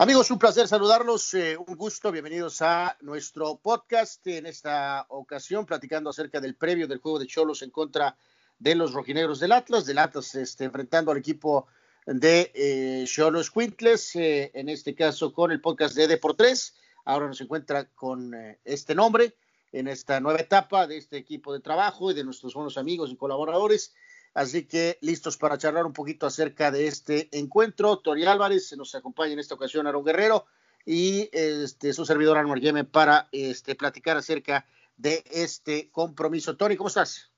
Amigos, un placer saludarlos, eh, un gusto, bienvenidos a nuestro podcast. En esta ocasión, platicando acerca del previo del juego de Cholos en contra de los rojinegros del Atlas, del Atlas este, enfrentando al equipo de eh, Cholos Quintles, eh, en este caso con el podcast de Deportes. Ahora nos encuentra con este nombre en esta nueva etapa de este equipo de trabajo y de nuestros buenos amigos y colaboradores. Así que listos para charlar un poquito acerca de este encuentro. Tori Álvarez nos acompaña en esta ocasión Aaron Guerrero y este, su servidor Anwar Yeme para este, platicar acerca de este compromiso. Tori, ¿cómo estás?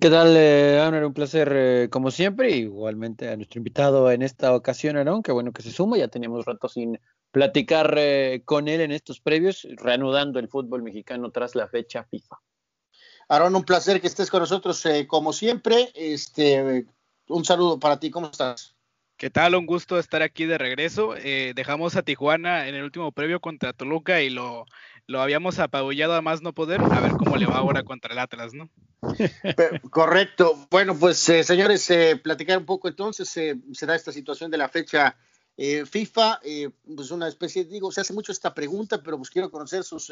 ¿Qué tal, eh, Un placer eh, como siempre. Igualmente a nuestro invitado en esta ocasión, Aaron, qué bueno que se suma. Ya teníamos rato sin platicar eh, con él en estos previos, reanudando el fútbol mexicano tras la fecha FIFA. Aaron, un placer que estés con nosotros eh, como siempre. Este, un saludo para ti, ¿cómo estás? ¿Qué tal? Un gusto estar aquí de regreso. Eh, dejamos a Tijuana en el último previo contra Toluca y lo, lo habíamos apabullado a más no poder. A ver cómo le va ahora contra el Atlas, ¿no? Correcto. Bueno, pues eh, señores, platicar un poco entonces, se da esta situación de la fecha FIFA, pues una especie, digo, se hace mucho esta pregunta, pero pues quiero conocer sus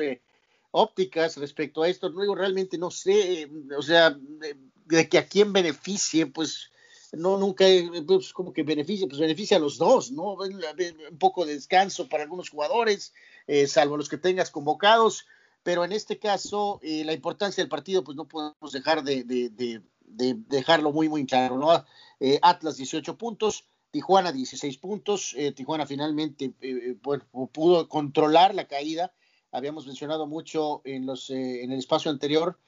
ópticas respecto a esto. Luego realmente no sé, o sea, de, que a quién beneficie, pues no nunca pues, como que beneficia, pues beneficia a los dos, ¿no? Un poco de descanso para algunos jugadores, eh, salvo los que tengas convocados, pero en este caso eh, la importancia del partido, pues no podemos dejar de, de, dejarlo muy muy claro, ¿no? Eh, Atlas 18 puntos. Tijuana 16 puntos, Tijuana finalmente pudo controlar la caída, habíamos mencionado mucho en, los, eh, en el espacio anterior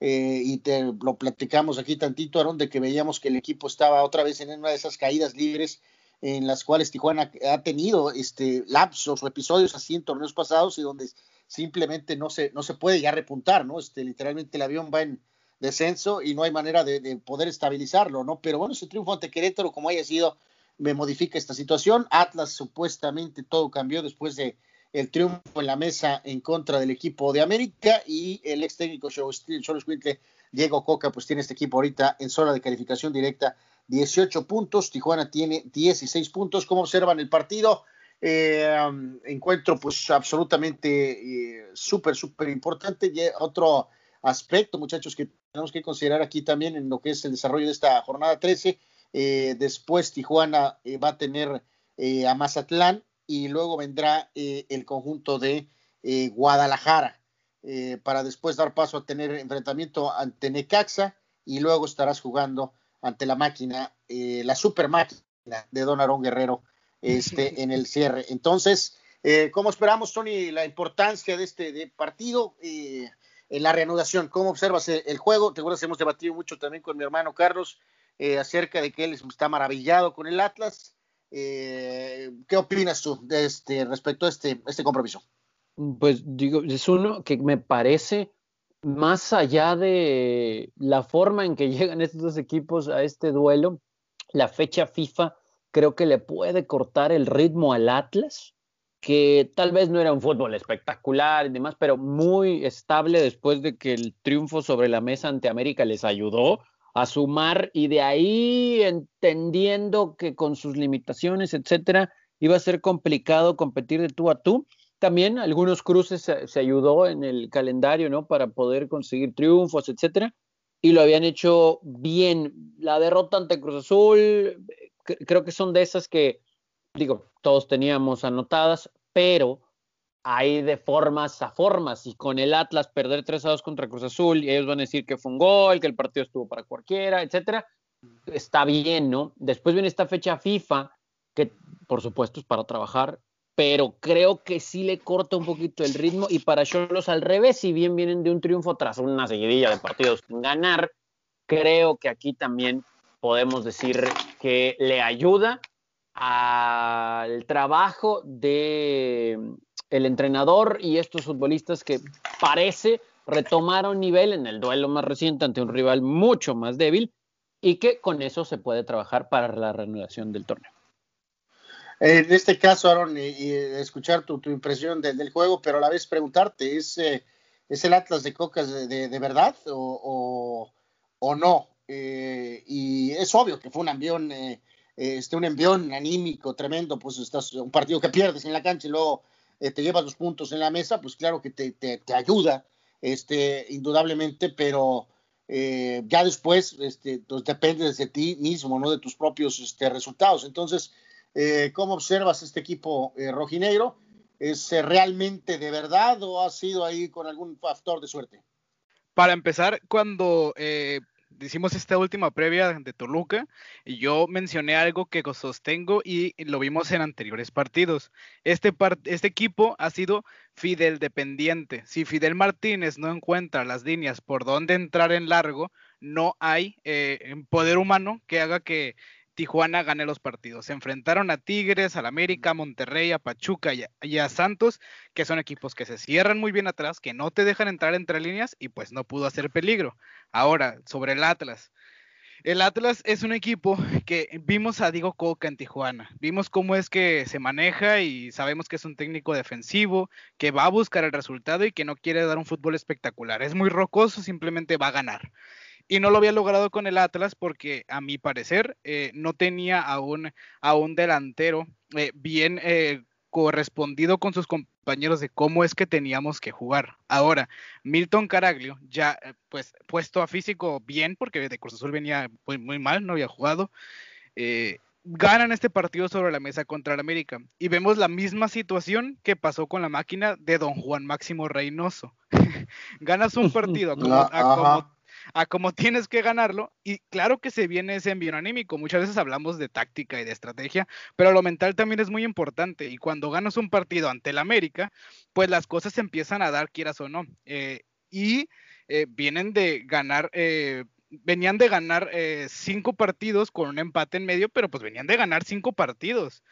eh, y te lo platicamos aquí tantito, Aaron, de que veíamos que el equipo estaba otra vez en una de esas caídas libres en las cuales Tijuana ha tenido este, lapsos o episodios así en torneos pasados y donde simplemente no se, no se puede ya repuntar, ¿no? Este, literalmente el avión va en descenso y no hay manera de, de poder estabilizarlo, ¿no? Pero bueno, ese triunfo ante Querétaro, como haya sido, me modifica esta situación. Atlas supuestamente todo cambió después de el triunfo en la mesa en contra del equipo de América y el ex técnico Cholos Quintle, Diego Coca, pues tiene este equipo ahorita en zona de calificación directa 18 puntos, Tijuana tiene 16 puntos. ¿Cómo observan el partido? Eh, encuentro pues absolutamente eh, súper, súper importante. Y otro aspecto, muchachos, que tenemos que considerar aquí también en lo que es el desarrollo de esta jornada 13. Eh, después Tijuana va a tener a Mazatlán y luego vendrá eh, el conjunto de eh, Guadalajara eh, para después dar paso a tener enfrentamiento ante Necaxa y luego estarás jugando ante la máquina, la super máquina de Don Aarón Guerrero este, en el cierre. Entonces, ¿cómo esperamos, Tony, la importancia de este partido? en la reanudación, ¿cómo observas el, juego? Te acuerdas, hemos debatido mucho también con mi hermano Carlos acerca de que él está maravillado con el Atlas eh, ¿Qué opinas tú de este, respecto a este, este compromiso? Pues digo, es uno que me parece más allá de la forma en que llegan estos dos equipos a este duelo, la fecha FIFA creo que le puede cortar el ritmo al Atlas, que tal vez no era un fútbol espectacular y demás, pero muy estable después de que el triunfo sobre la mesa ante América les ayudó a sumar y de ahí entendiendo que con sus limitaciones, etcétera, iba a ser complicado competir de tú a tú. También algunos cruces se, ayudó en el calendario, ¿no? Para poder conseguir triunfos, etcétera. Y lo habían hecho bien. La derrota ante Cruz Azul, creo que son de esas que, digo, todos teníamos anotadas, pero hay de formas a formas. Y con el Atlas perder 3 a 2 contra Cruz Azul, y ellos van a decir que fue un gol, que el partido estuvo para cualquiera, etcétera. Está bien, ¿no? Después viene esta fecha FIFA, que por supuesto es para trabajar, pero creo que sí le corta un poquito el ritmo. Y para Cholos al revés, si bien vienen de un triunfo tras una seguidilla de partidos ganar, creo que aquí también podemos decir que le ayuda al trabajo de el entrenador y estos futbolistas que parece retomaron nivel en el duelo más reciente ante un rival mucho más débil y que con eso se puede trabajar para la reanudación del torneo. En este caso, Aaron, y, escuchar tu, impresión del juego, pero a la vez preguntarte, ¿es, eh, ¿es el Atlas de Cocas de, verdad o, o, no? Eh, y es obvio que fue un avión eh, este, un envión anímico tremendo, pues estás un partido que pierdes en la cancha y luego eh, te llevas los puntos en la mesa, pues claro que te, te, ayuda, este, indudablemente, pero eh, ya después este, pues depende de ti mismo, no de tus propios este, resultados. Entonces, eh, ¿cómo observas este equipo rojinegro? ¿Es realmente de verdad o ha sido ahí con algún factor de suerte? Para empezar, cuando hicimos esta última previa de Toluca y yo mencioné algo que sostengo y lo vimos en anteriores partidos. Este, este equipo ha sido Fidel dependiente. Si Fidel Martínez no encuentra las líneas por dónde entrar en largo, no hay eh, poder humano que haga que Tijuana gane los partidos. Se enfrentaron a Tigres, al América, a Monterrey, a Pachuca y a, Santos, que son equipos que se cierran muy bien atrás, que no te dejan entrar entre líneas y pues no pudo hacer peligro. Ahora, sobre el Atlas. El Atlas es un equipo que vimos a Diego Coca en Tijuana, vimos cómo es que se maneja y sabemos que es un técnico defensivo, que va a buscar el resultado y que no quiere dar un fútbol espectacular. Es muy rocoso, simplemente va a ganar y no lo había logrado con el Atlas porque a mi parecer eh, no tenía a un, a un delantero eh, bien eh, correspondido con sus compañeros de cómo es que teníamos que jugar. Ahora, Milton Caraglio, ya pues puesto a físico bien, porque de Cruz Azul venía muy, muy mal, no había jugado, ganan este partido sobre la mesa contra el América. Y vemos la misma situación que pasó con la máquina de don Juan Máximo Reynoso. Ganas un partido como, como a cómo tienes que ganarlo. Y claro que se viene ese envío anímico. Muchas veces hablamos de táctica y de estrategia, pero lo mental también es muy importante. Y cuando ganas un partido ante el América, pues las cosas se empiezan a dar, quieras o no. Eh, y eh, vienen de ganar. Eh, venían de ganar cinco partidos con un empate en medio, pero pues venían de ganar cinco partidos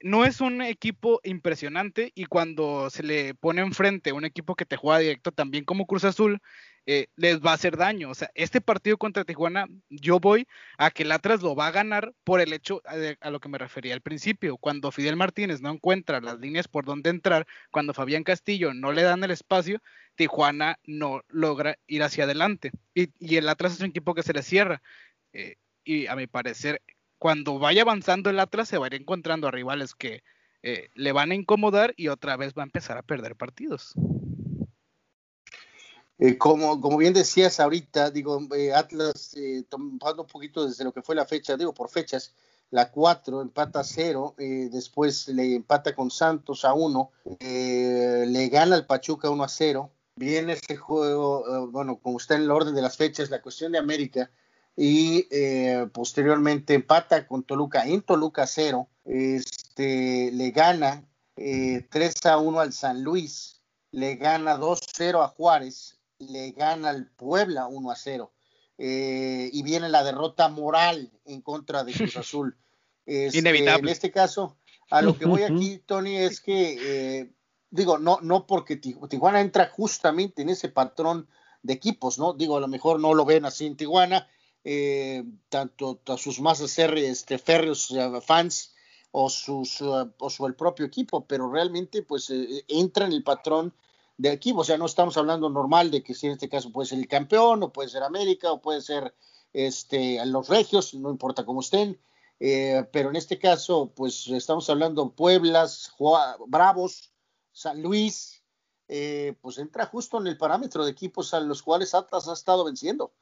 no es un equipo impresionante y cuando se le pone enfrente un equipo que te juega directo también como Cruz Azul, eh, les va a hacer daño. O sea, este partido contra Tijuana, yo voy a que el Atlas lo va a ganar por el hecho a, lo que me refería al principio. Cuando Fidel Martínez no encuentra las líneas por donde entrar, cuando Fabián Castillo no le dan el espacio, Tijuana no logra ir hacia adelante. Y, el Atlas es un equipo que se le cierra. Eh, y a mi parecer, cuando vaya avanzando el Atlas, se va a ir encontrando a rivales que eh, le van a incomodar y otra vez va a empezar a perder partidos. Eh, como, como bien decías ahorita, digo, eh, Atlas, eh, tomando un poquito desde lo que fue la fecha, digo, por fechas, la 4 empata a 0, después le empata con Santos a 1, le gana al Pachuca 1 a 0, viene ese juego, bueno, como está en el orden de las fechas, la cuestión de América, y posteriormente empata con Toluca en Toluca 0, este, le gana 3 a 1 al San Luis, le gana 2-0 a Juárez, le gana al Puebla 1 a 0. Eh, y viene la derrota moral en contra de Cruz Azul. Este, Inevitable. En este caso, a lo que voy aquí, Tony, es que, eh, digo, no, no porque Tijuana entra justamente en ese patrón de equipos, ¿no? Digo, a lo mejor no lo ven así en Tijuana, eh, tanto a sus más este, férreos fans o, sus, o el propio equipo, pero realmente pues entra en el patrón de equipo, o sea, no estamos hablando normal de que si en este caso puede ser el campeón, o puede ser América, o puede ser este, los regios, no importa cómo estén, eh, pero en este caso, pues estamos hablando Pueblas, Bravos, San Luis, eh, pues entra justo en el parámetro de equipos a los cuales Atlas ha estado venciendo.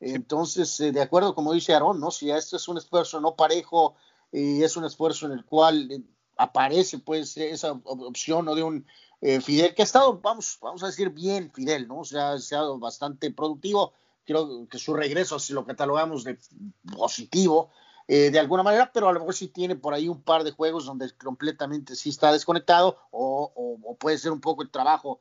Entonces, eh, de acuerdo, como dice Aarón, ¿no? Si esto es un esfuerzo no parejo y es un esfuerzo en el cual aparece pues esa opción ¿no? de un eh, Fidel, que ha estado, vamos, vamos a decir bien Fidel, ¿no? O sea, ha estado bastante productivo. Creo que su regreso, si lo catalogamos de positivo, eh, de alguna manera, pero a lo mejor sí tiene por ahí un par de juegos donde completamente sí está desconectado o, puede ser un poco el trabajo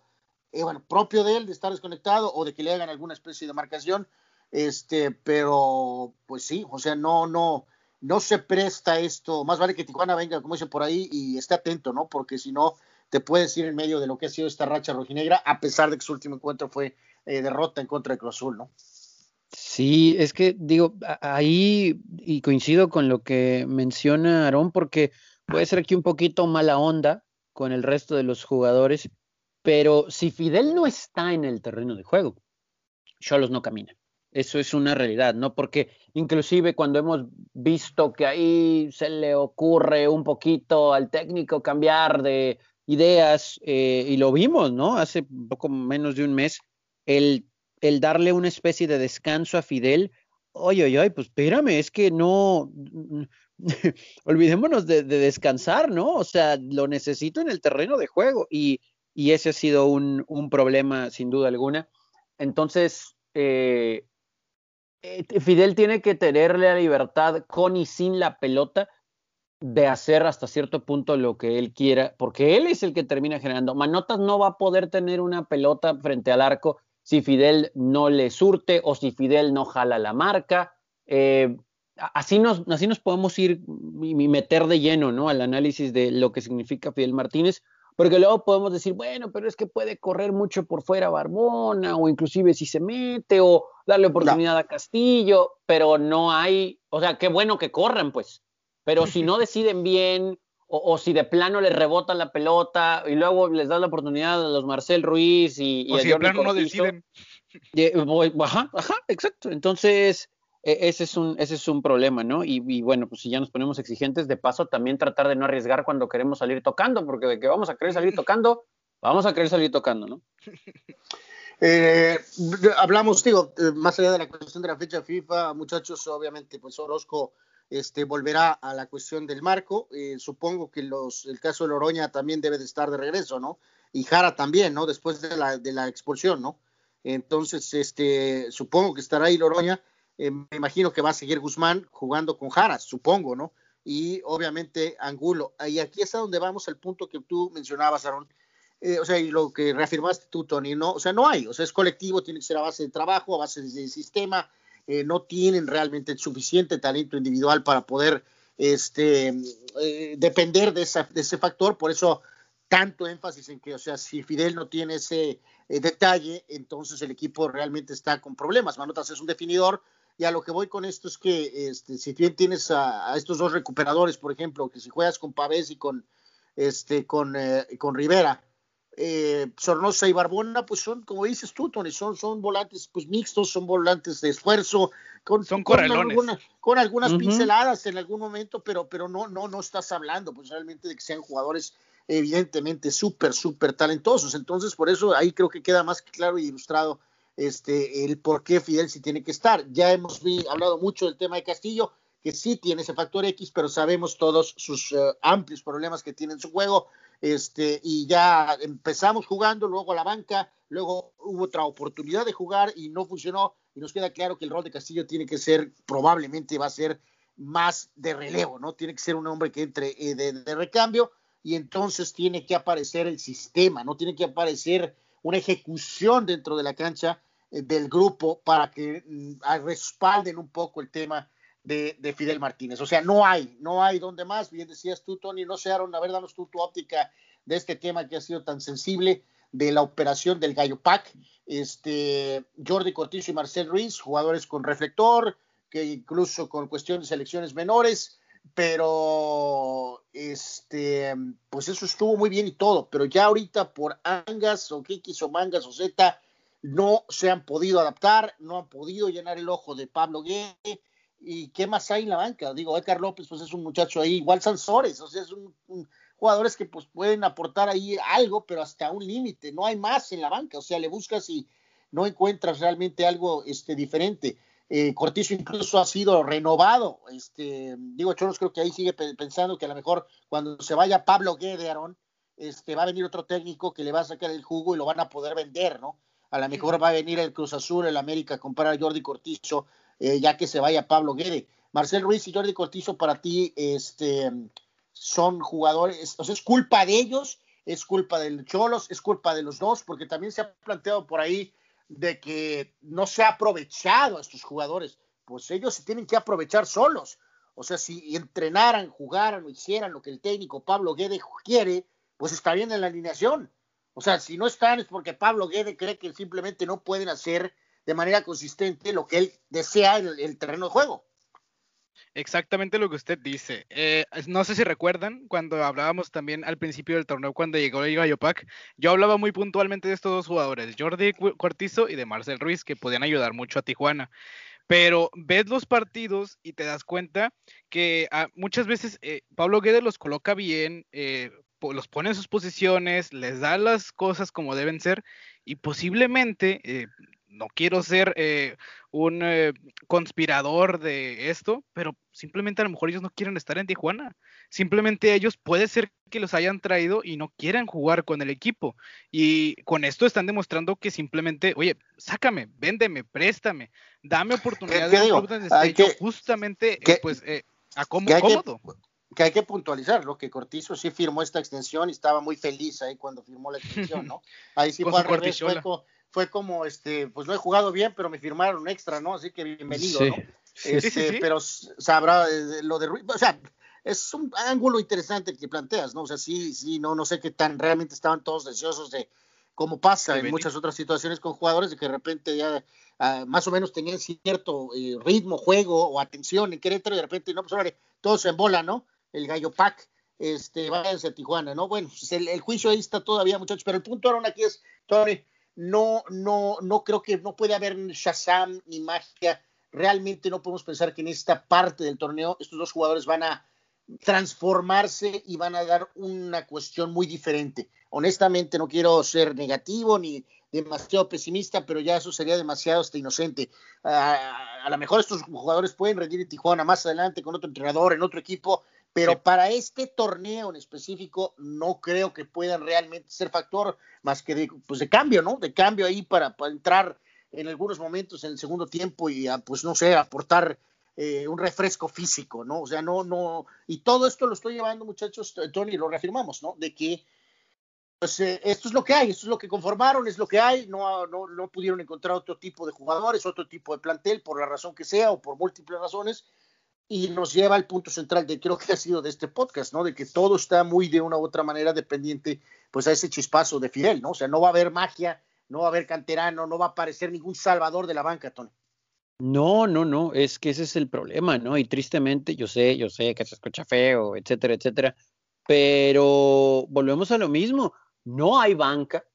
eh, bueno, propio de él de estar desconectado o de que le hagan alguna especie de marcación, este, pero pues sí, o sea, no, no, no se presta esto, más vale que Tijuana venga, como dice por ahí, y esté atento, ¿no? Porque si no, te puedes ir en medio de lo que ha sido esta racha rojinegra, a pesar de que su último encuentro fue eh, derrota en contra de Cruz Azul, ¿no? Sí, es que digo, ahí y coincido con lo que menciona Aarón, porque puede ser aquí un poquito mala onda con el resto de los jugadores, pero si Fidel no está en el terreno de juego, Cholos no camina. Eso es una realidad, ¿no? Porque inclusive cuando hemos visto que ahí se le ocurre un poquito al técnico cambiar de ideas, eh, y lo vimos, ¿no? Hace poco menos de un mes, el, el darle una especie de descanso a Fidel, oye, oye, pues espérame, es que no, olvidémonos de, descansar, ¿no? O sea, lo necesito en el terreno de juego y, y ese ha sido un, un, problema sin duda alguna. Entonces, eh, eh, Fidel tiene que tenerle la libertad con y sin la pelota de hacer hasta cierto punto lo que él quiera, porque él es el que termina generando. Manotas no va a poder tener una pelota frente al arco si Fidel no le surte o si Fidel no jala la marca. Eh, así, nos, así nos podemos ir y meter de lleno ¿no? al análisis de lo que significa Fidel Martínez, porque luego podemos decir, bueno, pero es que puede correr mucho por fuera Barbona, o inclusive si se mete, o darle oportunidad a Castillo, pero no hay, o sea, qué bueno que corran, pues, pero si no deciden bien, o, si de plano les rebotan la pelota, y luego les dan la oportunidad a los Marcel Ruiz y, o si de plano no deciden. Eh, ajá, ajá, exacto. Entonces, e, ese es un, ese es un problema, ¿no? Y, bueno, pues si ya nos ponemos exigentes, de paso también tratar de no arriesgar cuando queremos salir tocando, porque de que vamos a querer salir tocando, vamos a querer salir tocando, ¿no? Eh, hablamos, digo, eh, más allá de la cuestión de la fecha FIFA, muchachos, obviamente, pues Orozco este, volverá a la cuestión del marco. Eh, supongo que los, el caso de Loroña también debe de estar de regreso, ¿no? Y Jara también, ¿no? Después de la, expulsión, ¿no? Entonces, este, supongo que estará ahí Loroña eh, me imagino que va a seguir Guzmán jugando con Jara, supongo, ¿no? Y obviamente Angulo. Y aquí está donde vamos al punto que tú mencionabas, Aaron. Eh, o sea, y lo que reafirmaste tú, Tony, ¿no? O sea, no hay, o sea, es colectivo, tiene que ser a base de trabajo, a base de sistema, eh, no tienen realmente el suficiente talento individual para poder este, depender de, de, ese factor, por eso tanto énfasis en que, o sea, si Fidel no tiene ese detalle, entonces el equipo realmente está con problemas. Manotas es un definidor, y a lo que voy con esto es que este, si bien tienes a, estos dos recuperadores, por ejemplo, que si juegas con Pavés y con, este, con, eh, con Rivera, eh, Sornosa y Barbona, pues son, como dices tú, Tony, son, son volantes pues mixtos, son volantes de esfuerzo, con, son con, con algunas pinceladas en algún momento, pero, pero no, no, no estás hablando pues realmente de que sean jugadores evidentemente súper, súper talentosos. Entonces, por eso ahí creo que queda más claro y ilustrado este, el por qué Fidel sí tiene que estar. Ya hemos hablado mucho del tema de Castillo, que sí tiene ese factor X, pero sabemos todos sus eh, amplios problemas que tiene en su juego. Este, y ya empezamos jugando, luego a la banca, luego hubo otra oportunidad de jugar y no funcionó. Y nos queda claro que el rol de Castillo tiene que ser, probablemente va a ser más de relevo, ¿no? Tiene que ser un hombre que entre eh, de recambio y entonces tiene que aparecer el sistema, no tiene que aparecer una ejecución dentro de la cancha eh, del grupo para que mm, respalden un poco el tema de, Fidel Martínez. O sea, no hay, no hay donde más. Bien decías tú, Tony, no se Aaron, a ver, danos tú tu óptica de este tema que ha sido tan sensible de la operación del Gallo Pack. Este, Jordi Cortizo y Marcel Ruiz, jugadores con reflector, que incluso con cuestión de selecciones menores, pero este, pues eso estuvo muy bien y todo, pero ya ahorita por Angas o Kikis o Mangas o Z no se han podido adaptar, no han podido llenar el ojo de Pablo Guede y qué más hay en la banca, digo, Edgar López pues es un muchacho ahí, igual Sansores, o sea, es un, jugadores que pues pueden aportar ahí algo, pero hasta un límite, no hay más en la banca, o sea, le buscas y no encuentras realmente algo este, diferente. Eh, Cortizo incluso ha sido renovado. Este, digo, Choros creo que ahí sigue pensando que a lo mejor cuando se vaya Pablo Guede, este, va a venir otro técnico que le va a sacar el jugo y lo van a poder vender, ¿no? A lo mejor va a venir el Cruz Azul, el América a comprar a Jordi Cortizo, eh, ya que se vaya Pablo Guede. Marcel Ruiz y Jordi Cortizo para ti este, son jugadores, o sea, es culpa de ellos, es culpa del Cholos, es culpa de los dos, porque también se ha planteado por ahí de que no se ha aprovechado a estos jugadores, pues ellos se tienen que aprovechar solos. O sea, si entrenaran, jugaran o hicieran lo que el técnico Pablo Guede quiere, pues estarían en la alineación. O sea, si no están es porque Pablo Guede cree que simplemente no pueden hacer de manera consistente lo que él desea en el, terreno de juego. Exactamente lo que usted dice. Eh, no sé si recuerdan cuando hablábamos también al principio del torneo cuando llegó el Pack, yo hablaba muy puntualmente de estos dos jugadores, Jordi Cortizo y de Marcel Ruiz, que podían ayudar mucho a Tijuana. Pero ves los partidos y te das cuenta que ah, muchas veces eh, Pablo Guedes los coloca bien, eh, los pone en sus posiciones, les da las cosas como deben ser y posiblemente no quiero ser eh, un eh, conspirador de esto, pero simplemente a lo mejor ellos no quieren estar en Tijuana. Simplemente ellos puede ser que los hayan traído y no quieran jugar con el equipo. Y con esto están demostrando que simplemente, oye, sácame, véndeme, préstame, dame oportunidad de justamente eh, pues a cómodo. Que, hay que puntualizar, lo que Cortizo sí firmó esta extensión y estaba muy feliz ahí cuando firmó la extensión, ¿no? Ahí sí fue al revés, fue como, este, pues no he jugado bien, pero me firmaron extra, ¿no? Así que bienvenido, ¿no? Este, pero sabrá eh, lo de Ruiz, o sea, es un ángulo interesante que planteas, ¿no? O sea, sí, sí, no, no sé qué tan realmente estaban todos deseosos de, cómo pasa en muchas otras situaciones con jugadores, de que de repente ya ah, más o menos tenían cierto eh, ritmo, juego o atención en Querétaro y de repente, no, pues ahora todos en bola, ¿no? El gallo pack, este, váyanse a Tijuana, ¿no? Bueno, pues el, el, juicio ahí está todavía, muchachos, pero el punto ahora aquí es, Tony, no, no, no creo que no puede haber Shazam ni magia. Realmente no podemos pensar que en esta parte del torneo estos dos jugadores van a transformarse y van a dar una cuestión muy diferente. Honestamente no quiero ser negativo ni demasiado pesimista, pero ya eso sería demasiado hasta inocente. a lo mejor estos jugadores pueden rendir en Tijuana más adelante con otro entrenador, en otro equipo, pero para este torneo en específico no creo que puedan realmente ser factor más que de, pues de cambio, ¿no? De cambio ahí para, entrar en algunos momentos en el segundo tiempo y pues no sé, aportar eh, un refresco físico, ¿no? O sea, no, no, y todo esto lo estoy llevando, muchachos, Tony, lo reafirmamos, ¿no? De que pues eh, esto es lo que hay, esto es lo que conformaron, es lo que hay, no, no, no pudieron encontrar otro tipo de jugadores, otro tipo de plantel, por la razón que sea o por múltiples razones, y nos lleva al punto central de creo que ha sido de este podcast, ¿no? De que todo está muy de una u otra manera dependiente pues a ese chispazo de Fidel, ¿no? O sea, no va a haber magia, no va a haber canterano, no va a aparecer ningún salvador de la banca, Tony. No, no, no, es que ese es el problema, ¿no? Y tristemente, yo sé, yo sé que se escucha feo, etcétera, etcétera, pero volvemos a lo mismo, no hay banca.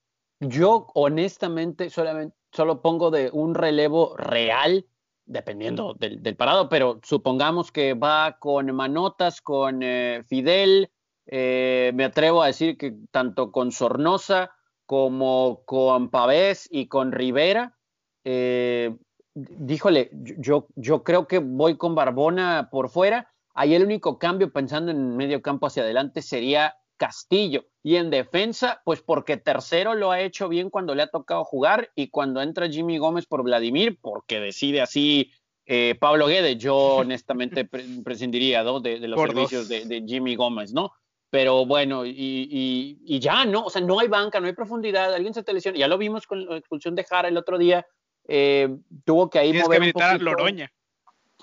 Yo honestamente solamente solo pongo de un relevo real dependiendo del, parado, pero supongamos que va con Manotas, con eh, Fidel, eh, me atrevo a decir que tanto con Sornosa como con Pavés y con Rivera, eh, díjole, yo, yo creo que voy con Barbona por fuera, ahí el único cambio pensando en medio campo hacia adelante sería Castillo. Y en defensa, pues porque tercero lo ha hecho bien cuando le ha tocado jugar y cuando entra Jimmy Gómez por Vladimir, porque decide así eh, Pablo Guedes, yo honestamente prescindiría de, los servicios de, Jimmy Gómez, ¿no? Pero bueno, y, ya, ¿no? O sea, no hay banca, no hay profundidad, alguien se te lesiona, ya lo vimos con la expulsión de Jara el otro día, eh, tuvo que ahí mover un poquito. Loroña.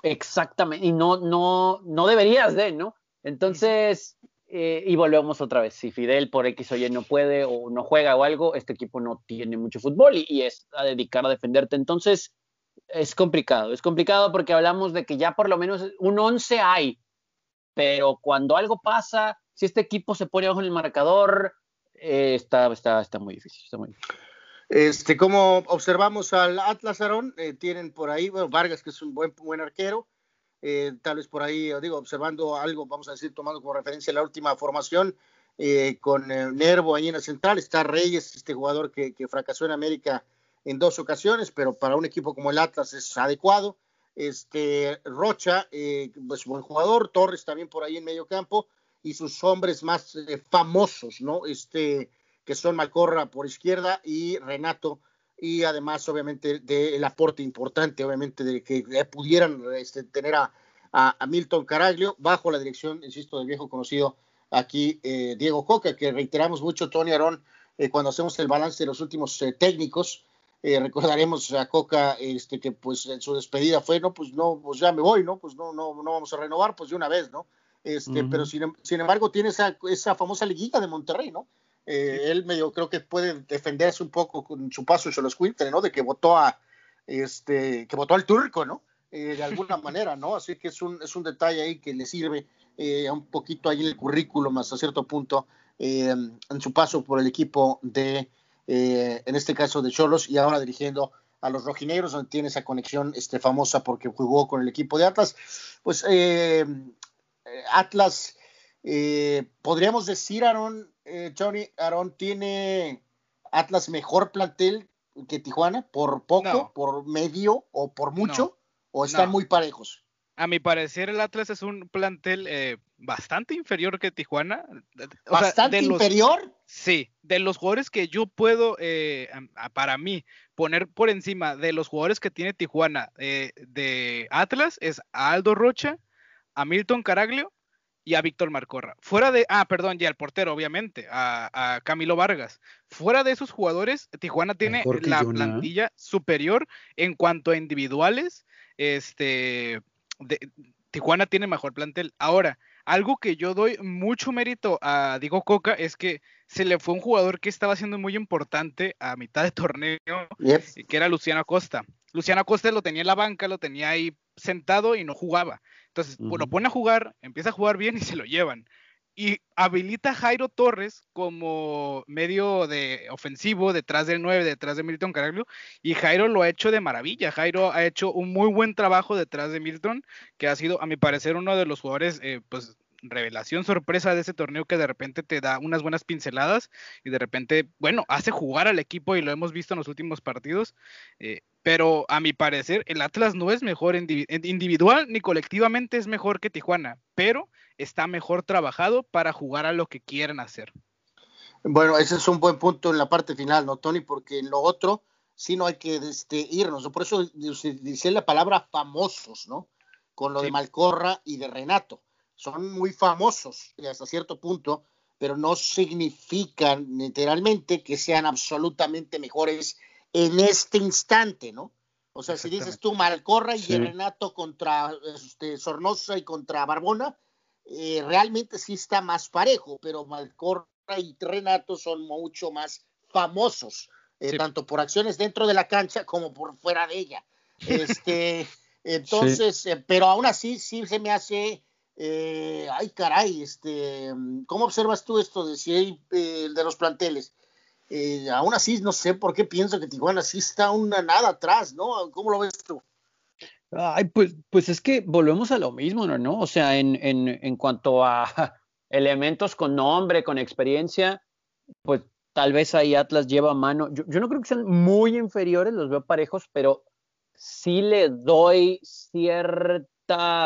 Exactamente, y no, no, no deberías de, ¿no? Entonces, eh, y volvemos otra vez. Si Fidel por X o Y no puede o no juega o algo, este equipo no tiene mucho fútbol y, es a dedicar a defenderte. Entonces, es complicado. Es complicado porque hablamos de que ya por lo menos un 11 hay, pero cuando algo pasa, si este equipo se pone abajo en el marcador, eh, está, está, está muy difícil. Está muy Este, como observamos al Atlas Arón, eh, tienen por ahí, Vargas, que es un buen, buen arquero, eh, tal vez por ahí, digo, observando algo, vamos a decir, tomando como referencia la última formación eh, con eh, Nervo ahí en la central, está Reyes, este jugador que, fracasó en América en dos ocasiones, pero para un equipo como el Atlas es adecuado. Este Rocha, pues buen jugador, Torres también por ahí en medio campo, y sus hombres más famosos, ¿no? Este, que son Malcorra por izquierda y Renato y además obviamente del aporte importante, obviamente de que pudieran este, tener a, Milton Caraglio bajo la dirección, insisto, del viejo conocido aquí eh, Diego Coca, que reiteramos mucho, Tony Arón, eh, cuando hacemos el balance de los últimos eh, técnicos, recordaremos a Coca este, que pues en su despedida fue, no, pues no, pues ya me voy, ¿no? Pues no, no, no vamos a renovar, pues de una vez, ¿no? Este, Pero sin, sin, embargo tiene esa, esa famosa liguilla de Monterrey, ¿no? Eh, él medio creo que puede defenderse un poco con su paso en los Quinter, ¿no? De que votó a este, que votó al turco, ¿no? eh, de alguna manera, ¿no? Así que es un, es un detalle ahí que le sirve eh, un poquito ahí en el currículum hasta cierto punto en su paso por el equipo de, en este caso de Cholos y ahora dirigiendo a los rojinegros, donde tiene esa conexión este, famosa porque jugó con el equipo de Atlas. Pues Atlas, podríamos decir, Aaron, Johnny, Aaron tiene Atlas mejor plantel que Tijuana, por poco, por medio o por mucho, o están muy parejos. A mi parecer, el Atlas es un plantel eh, bastante inferior que Tijuana. ¿Bastante inferior? sí, de los jugadores que yo puedo, eh, para mí, poner por encima de los jugadores que tiene Tijuana eh, de Atlas es a Aldo Rocha, a Milton Caraglio y a Víctor Marcorra. Fuera de, ah, perdón, y al portero, obviamente, a, Camilo Vargas. Fuera de esos jugadores, Tijuana tiene la plantilla superior en cuanto a individuales. Este, Tijuana tiene mejor plantel. Ahora, algo que yo doy mucho mérito a Diego Coca es que se le fue un jugador que estaba siendo muy importante a mitad de torneo, que era Luciano Acosta. Luciano Acosta lo tenía en la banca, lo tenía ahí sentado y no jugaba. Entonces, pues, lo pone a jugar, empieza a jugar bien y se lo llevan. Y habilita a Jairo Torres como medio de ofensivo detrás del 9, detrás de Milton Caraglio. Y Jairo lo ha hecho de maravilla. Jairo ha hecho un muy buen trabajo detrás de Milton, que ha sido, a mi parecer, uno de los jugadores, eh, pues, revelación, sorpresa de ese torneo que de repente te da unas buenas pinceladas y de repente, bueno, hace jugar al equipo y lo hemos visto en los últimos partidos. Eh, pero a mi parecer, el Atlas no es mejor individual ni colectivamente es mejor que Tijuana, pero está mejor trabajado para jugar a lo que quieren hacer. Bueno, ese es un buen punto en la parte final, ¿no, Tony? Porque en lo otro sí no hay que este, irnos. Por eso dice la palabra famosos, ¿no? Con lo de Malcorra y de Renato son muy famosos hasta cierto punto, pero no significan literalmente que sean absolutamente mejores en este instante, ¿no? O sea, si dices tú Malcorra y Renato contra este, Sornosa y contra Barbona, eh, realmente sí está más parejo, pero Malcorra y Renato son mucho más famosos, eh, tanto por acciones dentro de la cancha como por fuera de ella. Este, entonces, eh, pero aún así sí se me hace eh, ay, caray, este, ¿cómo observas tú esto de si hay de los planteles? Eh, aún así, no sé por qué pienso que Tijuana sí está una nada atrás, ¿no? ¿Cómo lo ves tú? Ay, pues, pues es que volvemos a lo mismo, ¿no? O sea, en, en, en cuanto a elementos con nombre, con experiencia, pues tal vez ahí Atlas lleva mano. Yo, yo, no creo que sean muy inferiores, los veo parejos, pero sí le doy cierta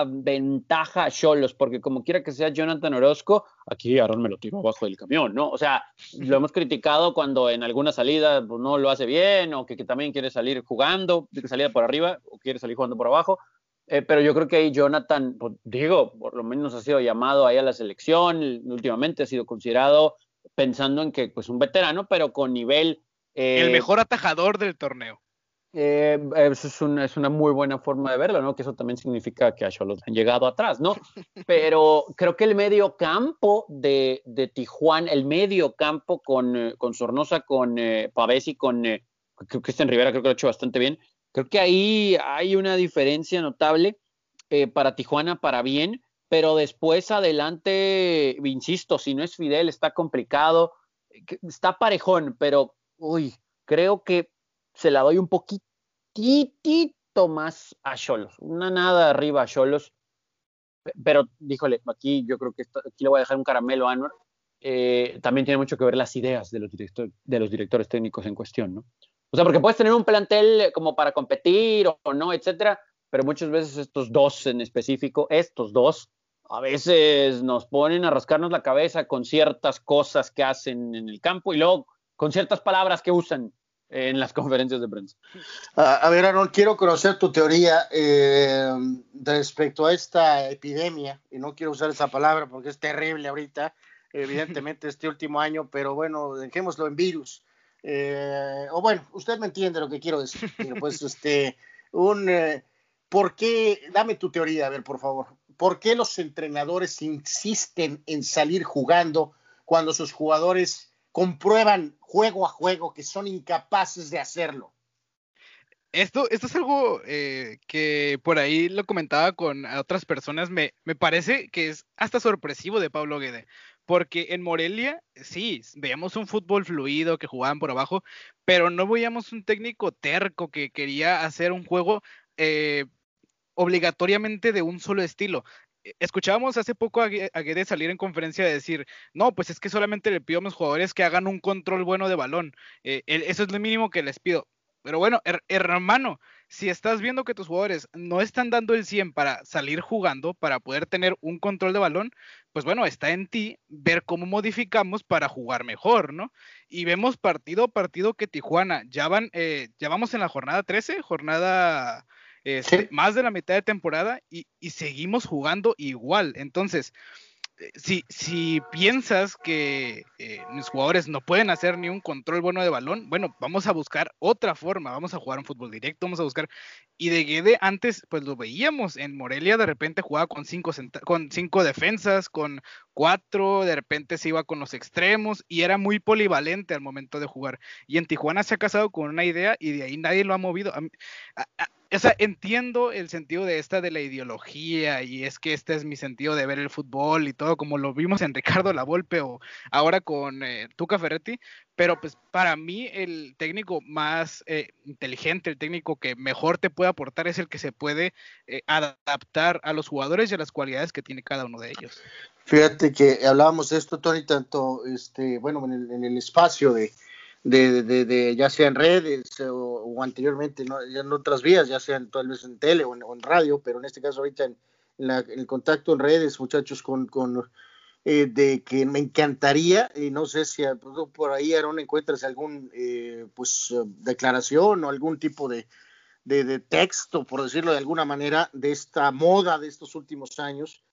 ventaja a Cholos, porque como quiera que sea Jonathan Orozco, aquí Aaron me lo tiró abajo del camión, ¿no? O sea, lo hemos criticado cuando en alguna salida pues, no lo hace bien o que, también quiere salir jugando, salir por arriba o quiere salir jugando por abajo. Eh, pero yo creo que ahí Jonathan, pues, digo, por lo menos ha sido llamado ahí a la selección, últimamente ha sido considerado pensando en que pues un veterano, pero con nivel... el eh, mejor atajador del torneo. Eh, eso es una, es una, muy buena forma de verlo, ¿no? Que eso también significa que a Cholos han llegado atrás, ¿no? Pero creo que el medio campo de, de Tijuana, el medio campo con, eh, con Sornosa, con eh, Pavesi, con eh, Cristian Rivera, creo que lo ha hecho bastante bien. Creo que ahí hay una diferencia notable eh, para Tijuana, para bien, pero después adelante, insisto, si no es Fidel, está complicado, está parejón, pero, uy, creo que se la doy un poquitito más a Cholos, una nada arriba a Cholos, pero díjole, aquí yo creo que aquí le voy a dejar un caramelo a Anwar. Eh, también tiene mucho que ver las ideas de los, directores técnicos en cuestión, ¿no? O sea, porque puedes tener un plantel como para competir o, o no, etcétera, pero muchas veces estos dos en específico, estos dos, a veces nos ponen a rascarnos la cabeza con ciertas cosas que hacen en el campo y luego con ciertas palabras que usan en las conferencias de prensa. A, ver, Aaron, quiero conocer tu teoría eh, respecto a esta epidemia, y no quiero usar esa palabra porque es terrible ahorita, evidentemente este último año, pero bueno, dejémoslo en virus. Eh, o bueno, usted me entiende lo que quiero decir. Pues este, un, eh, ¿por qué? Dame tu teoría, a ver, por favor. ¿Por qué los entrenadores insisten en salir jugando cuando sus jugadores comprueban juego a juego que son incapaces de hacerlo. Esto, esto es algo eh, que por ahí lo comentaba con otras personas. Me, me parece que es hasta sorpresivo de Pablo Guede. Porque en Morelia, sí, veíamos un fútbol fluido que jugaban por abajo, pero no veíamos un técnico terco que quería hacer un juego eh, obligatoriamente de un solo estilo. E, escuchábamos hace poco a Guede salir en conferencia de decir, no, pues es que solamente le pido a mis jugadores que hagan un control bueno de balón. Eh, eso es lo mínimo que les pido. Pero bueno, hermano, si estás viendo que tus jugadores no están dando el 100 para salir jugando, para poder tener un control de balón, pues bueno, está en ti ver cómo modificamos para jugar mejor, ¿no? Y vemos partido a partido que Tijuana, ya van, eh, ya vamos en la jornada 13, jornada este, más de la mitad de temporada y, y seguimos jugando igual. Entonces, si, si piensas que eh, mis jugadores no pueden hacer ni un control bueno de balón, bueno, vamos a buscar otra forma, vamos a jugar un fútbol directo, vamos a buscar. Y de Guede antes, pues lo veíamos en Morelia, de repente jugaba con cinco, con cinco defensas, con cuatro, de repente se iba con los extremos y era muy polivalente al momento de jugar. Y en Tijuana se ha casado con una idea y de ahí nadie lo ha movido o sea, entiendo el sentido de esta de la ideología y es que este es mi sentido de ver el fútbol y todo, como lo vimos en Ricardo Lavolpe o ahora con eh, Tuca Ferretti, pero pues para mí el técnico más eh, inteligente, el técnico que mejor te puede aportar es el que se puede eh, adaptar a los jugadores y a las cualidades que tiene cada uno de ellos. Fíjate que hablábamos de esto, Tony, tanto, este, bueno, en el espacio de de, de, de, ya sea en redes o, anteriormente ¿no? en otras vías, ya sean tal vez en tele o en, radio, pero en este caso ahorita en, el contacto en redes, muchachos, con, con eh, de que me encantaría, y no sé si por ahí, Aaron, encuentras algún eh, pues declaración o algún tipo de, de, texto, por decirlo de alguna manera, de esta moda de estos últimos años,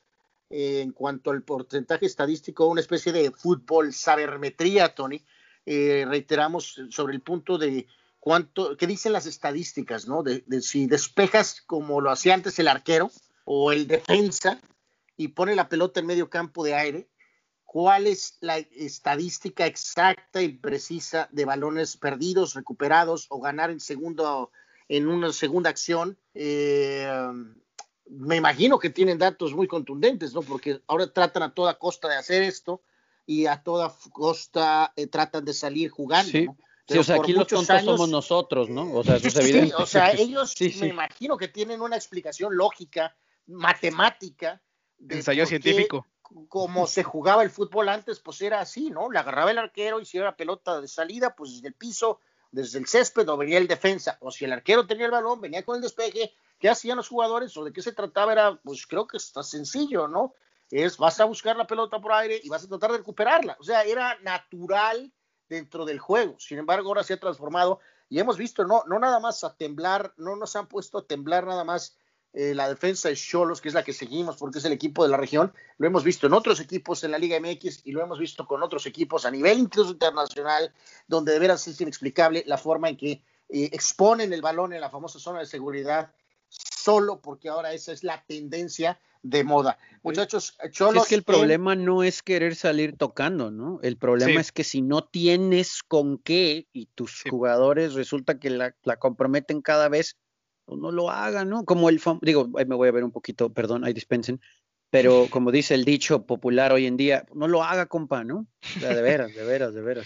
eh, en cuanto al porcentaje estadístico, una especie de fútbol sabermetría, Tony, eh, reiteramos sobre el punto de cuánto, qué dicen las estadísticas, ¿no? De, si despejas como lo hacía antes el arquero o el defensa y pone la pelota en medio campo de aire, cuál es la estadística exacta y precisa de balones perdidos, recuperados o ganar en segundo, en una segunda acción. Eh, me imagino que tienen datos muy contundentes, ¿no? Porque ahora tratan a toda costa de hacer esto y a toda costa eh, tratan de salir jugando. Sí. o sea, aquí los tontos somos nosotros, ¿no? O sea, eso es evidente. o sea, ellos me imagino que tienen una explicación lógica, matemática. De Ensayo científico. Como se jugaba el fútbol antes, pues era así, ¿no? Le agarraba el arquero y si era pelota de salida, pues desde el piso, desde el césped o venía el defensa. O si el arquero tenía el balón, venía con el despeje. ¿Qué hacían los jugadores o de qué se trataba? Era, pues creo que está sencillo, ¿no? Es vas a buscar la pelota por aire y vas a tratar de recuperarla. O sea, era natural dentro del juego. Sin embargo, ahora se ha transformado y hemos visto, no, no nada más a temblar, no nos han puesto a temblar nada más eh, la defensa de Cholos, que es la que seguimos porque es el equipo de la región. Lo hemos visto en otros equipos en la Liga MX y lo hemos visto con otros equipos a nivel incluso internacional, donde de veras es inexplicable la forma en que eh, exponen el balón en la famosa zona de seguridad solo porque ahora esa es la tendencia de moda. Muchachos, Cholos. es que el problema no es querer salir tocando, ¿no? El problema es que si no tienes con qué y tus jugadores resulta que la, comprometen cada vez, pues no lo hagan, ¿no? Como el, digo, ahí me voy a ver un poquito, perdón, ahí dispensen, pero como dice el dicho popular hoy en día, no lo haga, compa, ¿no? de veras, de veras, de veras.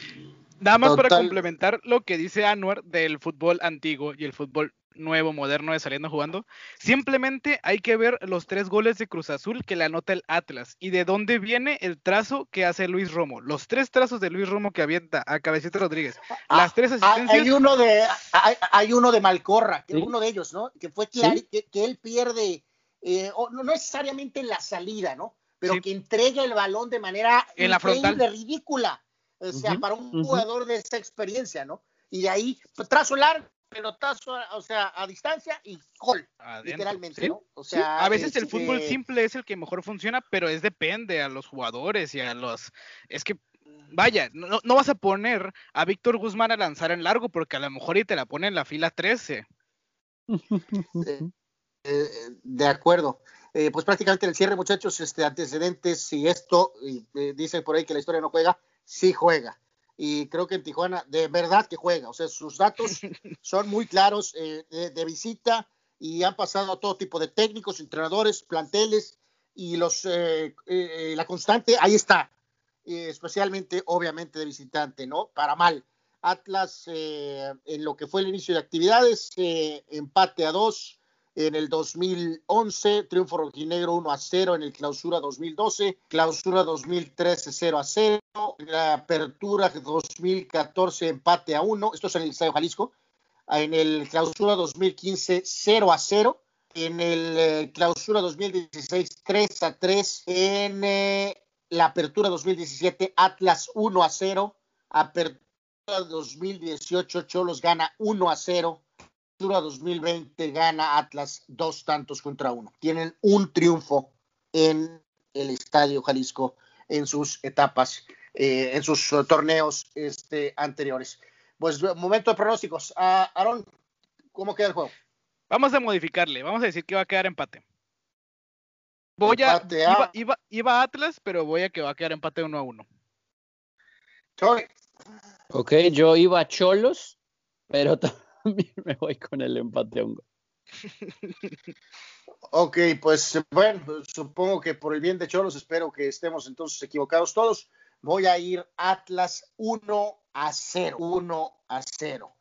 Nada más para complementar lo que dice Anwar del fútbol antiguo y el fútbol nuevo, moderno de saliendo jugando. Simplemente hay que ver los tres goles de Cruz Azul que le anota el Atlas y de dónde viene el trazo que hace Luis Romo. Los tres trazos de Luis Romo que avienta a Cabecita Rodríguez. Ah, Las tres ah, asistencias. Hay uno de, hay, uno de Malcorra, que uno de ellos, ¿no? Que fue que, que, él pierde, eh, no necesariamente en la salida, ¿no? Pero que entrega el balón de manera en la frontal. ridícula. O sea, para un jugador de esa experiencia, ¿no? Y de ahí, trazo largo, pelotazo, o sea, a distancia y gol, literalmente, ¿no? O sea, a veces el fútbol este simple es el que mejor funciona, pero es depende a los jugadores y a los es que vaya, no, no vas a poner a Víctor Guzmán a lanzar en largo porque a lo mejor y te la pone en la fila 13. Eh, eh, de acuerdo. Eh, pues prácticamente el cierre, muchachos, este antecedentes, si esto, dice por ahí que la historia no juega, sí juega. Y creo que en Tijuana de verdad que juega. O sea, sus datos son muy claros eh, de, visita y han pasado todo tipo de técnicos, entrenadores, planteles y los eh, eh, la constante ahí está, especialmente obviamente de visitante, ¿no? Para mal. Atlas en lo que fue el inicio de actividades, empate a dos en el 2011, triunfo rojinegro 1 a 0 en el clausura 2012, clausura 2013 0 a 0, la apertura 2014 empate a 1, esto es en el Estadio Jalisco, en el clausura 2015 0 a 0, en el eh, clausura 2016 3 a 3, en eh, la apertura 2017 Atlas 1 a 0, apertura 2018 Cholos gana 1 a 0, 2020 gana Atlas dos tantos contra uno. Tienen un triunfo en el Estadio Jalisco en sus etapas, eh, en sus torneos este, anteriores. Pues momento de pronósticos. Uh, Aaron, ¿cómo queda el juego? Vamos a modificarle, vamos a decir que va a quedar empate. Voy a, iba, iba, iba, Atlas, pero voy a que va a quedar empate uno a uno. Ok, yo iba a Cholos, pero me voy con el empate a un gol. Ok, pues bueno, supongo que por el bien de Cholos espero que estemos entonces equivocados todos. Voy a ir Atlas 1 a 0, 1 a 0.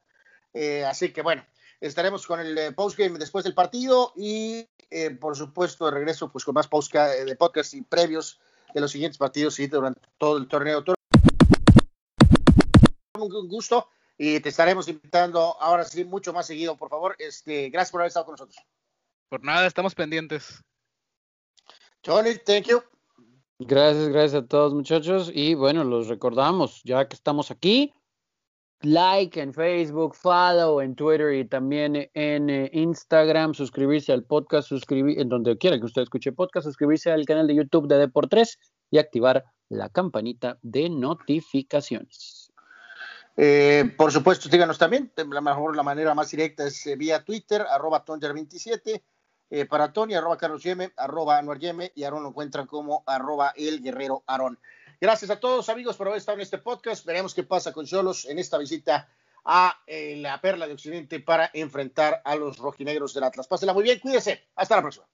Eh, así que bueno, estaremos con el eh, postgame después del partido y eh, por supuesto de regreso pues con más post de podcast y previos de los siguientes partidos y durante todo el torneo. Un gusto y te estaremos invitando ahora sí mucho más seguido, por favor. Este, gracias por haber estado con nosotros. Por nada, estamos pendientes. Tony, thank you. Gracias, gracias a todos muchachos. Y bueno, los recordamos, ya que estamos aquí, like en Facebook, follow en Twitter y también en eh, Instagram, suscribirse al podcast, suscribir en donde quiera que usted escuche podcast, suscribirse al canal de YouTube de Deport3 y activar la campanita de notificaciones. Eh, por supuesto, síganos también. La mejor, la manera más directa es eh, vía Twitter, arroba Tonger27, eh, para Tony, arroba Carlos Yeme, arroba Anuar Yeme, y Aaron lo encuentran como arroba el guerrero Aarón. Gracias a todos, amigos, por haber estado en este podcast. Veremos qué pasa con Cholos en esta visita a la Perla de Occidente para enfrentar a los rojinegros del Atlas. Pásela muy bien, cuídese. Hasta la próxima.